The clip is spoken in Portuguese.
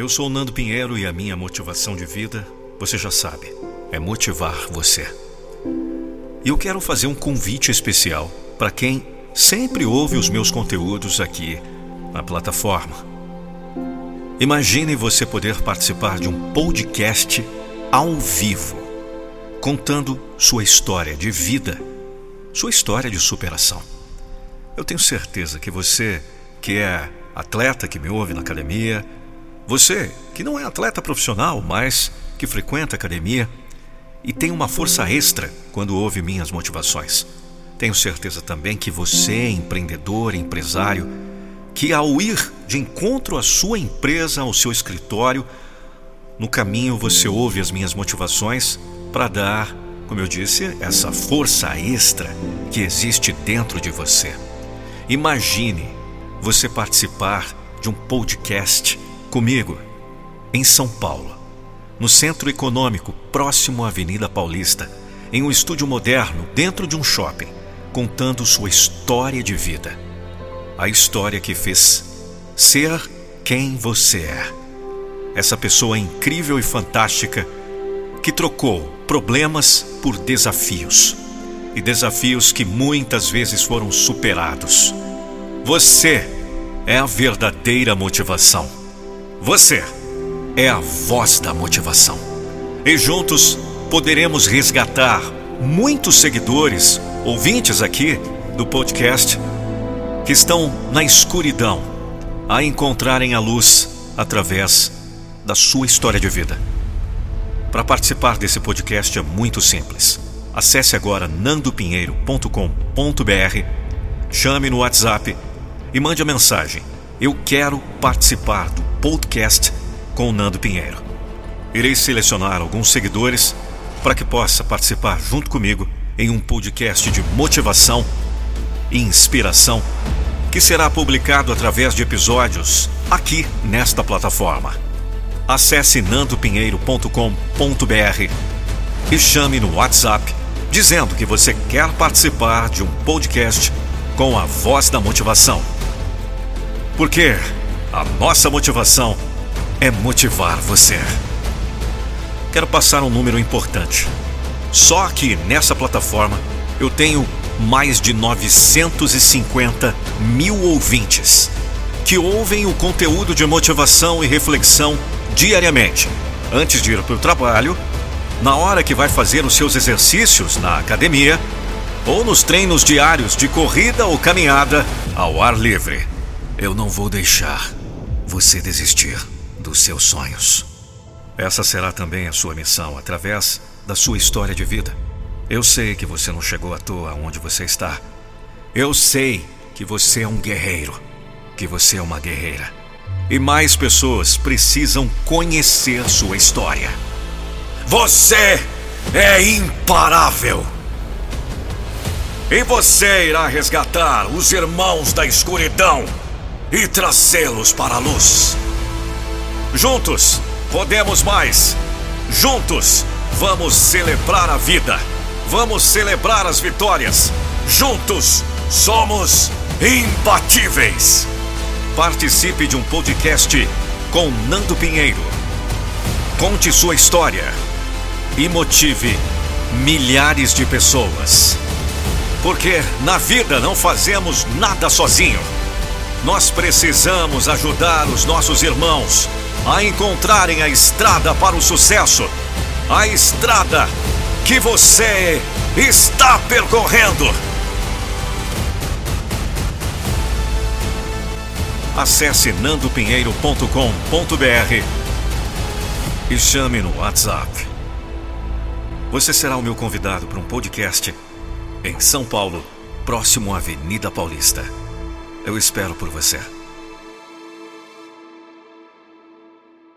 Eu sou Nando Pinheiro e a minha motivação de vida, você já sabe, é motivar você. E eu quero fazer um convite especial para quem sempre ouve os meus conteúdos aqui na plataforma. Imagine você poder participar de um podcast ao vivo, contando sua história de vida, sua história de superação. Eu tenho certeza que você, que é atleta que me ouve na academia, você que não é atleta profissional, mas que frequenta academia e tem uma força extra quando ouve minhas motivações. Tenho certeza também que você, empreendedor, empresário, que ao ir de encontro à sua empresa, ao seu escritório, no caminho você ouve as minhas motivações para dar, como eu disse, essa força extra que existe dentro de você. Imagine você participar de um podcast comigo em São Paulo, no centro econômico próximo à Avenida Paulista, em um estúdio moderno dentro de um shopping, contando sua história de vida. A história que fez ser quem você é. Essa pessoa incrível e fantástica que trocou problemas por desafios e desafios que muitas vezes foram superados. Você é a verdadeira motivação. Você é a voz da motivação. E juntos poderemos resgatar muitos seguidores, ouvintes aqui do podcast, que estão na escuridão a encontrarem a luz através da sua história de vida. Para participar desse podcast é muito simples. Acesse agora nandopinheiro.com.br, chame no WhatsApp e mande a mensagem: Eu quero participar do podcast com o Nando Pinheiro. Irei selecionar alguns seguidores para que possa participar junto comigo em um podcast de motivação e inspiração que será publicado através de episódios aqui nesta plataforma. Acesse nandopinheiro.com.br e chame no WhatsApp dizendo que você quer participar de um podcast com a voz da motivação. Porque a nossa motivação é motivar você. Quero passar um número importante. Só aqui nessa plataforma eu tenho mais de 950 mil ouvintes que ouvem o conteúdo de motivação e reflexão diariamente, antes de ir para o trabalho, na hora que vai fazer os seus exercícios na academia ou nos treinos diários de corrida ou caminhada ao ar livre. Eu não vou deixar você desistir dos seus sonhos. Essa será também a sua missão através da sua história de vida. Eu sei que você não chegou à toa onde você está. Eu sei que você é um guerreiro, que você é uma guerreira. E mais pessoas precisam conhecer sua história. Você é imparável. E você irá resgatar os irmãos da escuridão e trazê-los para a luz. Juntos podemos mais. Juntos vamos celebrar a vida. Vamos celebrar as vitórias. Juntos somos imbatíveis. Participe de um podcast com Nando Pinheiro. Conte sua história e motive milhares de pessoas. Porque na vida não fazemos nada sozinho. Nós precisamos ajudar os nossos irmãos a encontrarem a estrada para o sucesso. A estrada que você está percorrendo. Acesse nandopinheiro.com.br e chame no WhatsApp. Você será o meu convidado para um podcast em São Paulo, próximo à Avenida Paulista. Eu espero por você.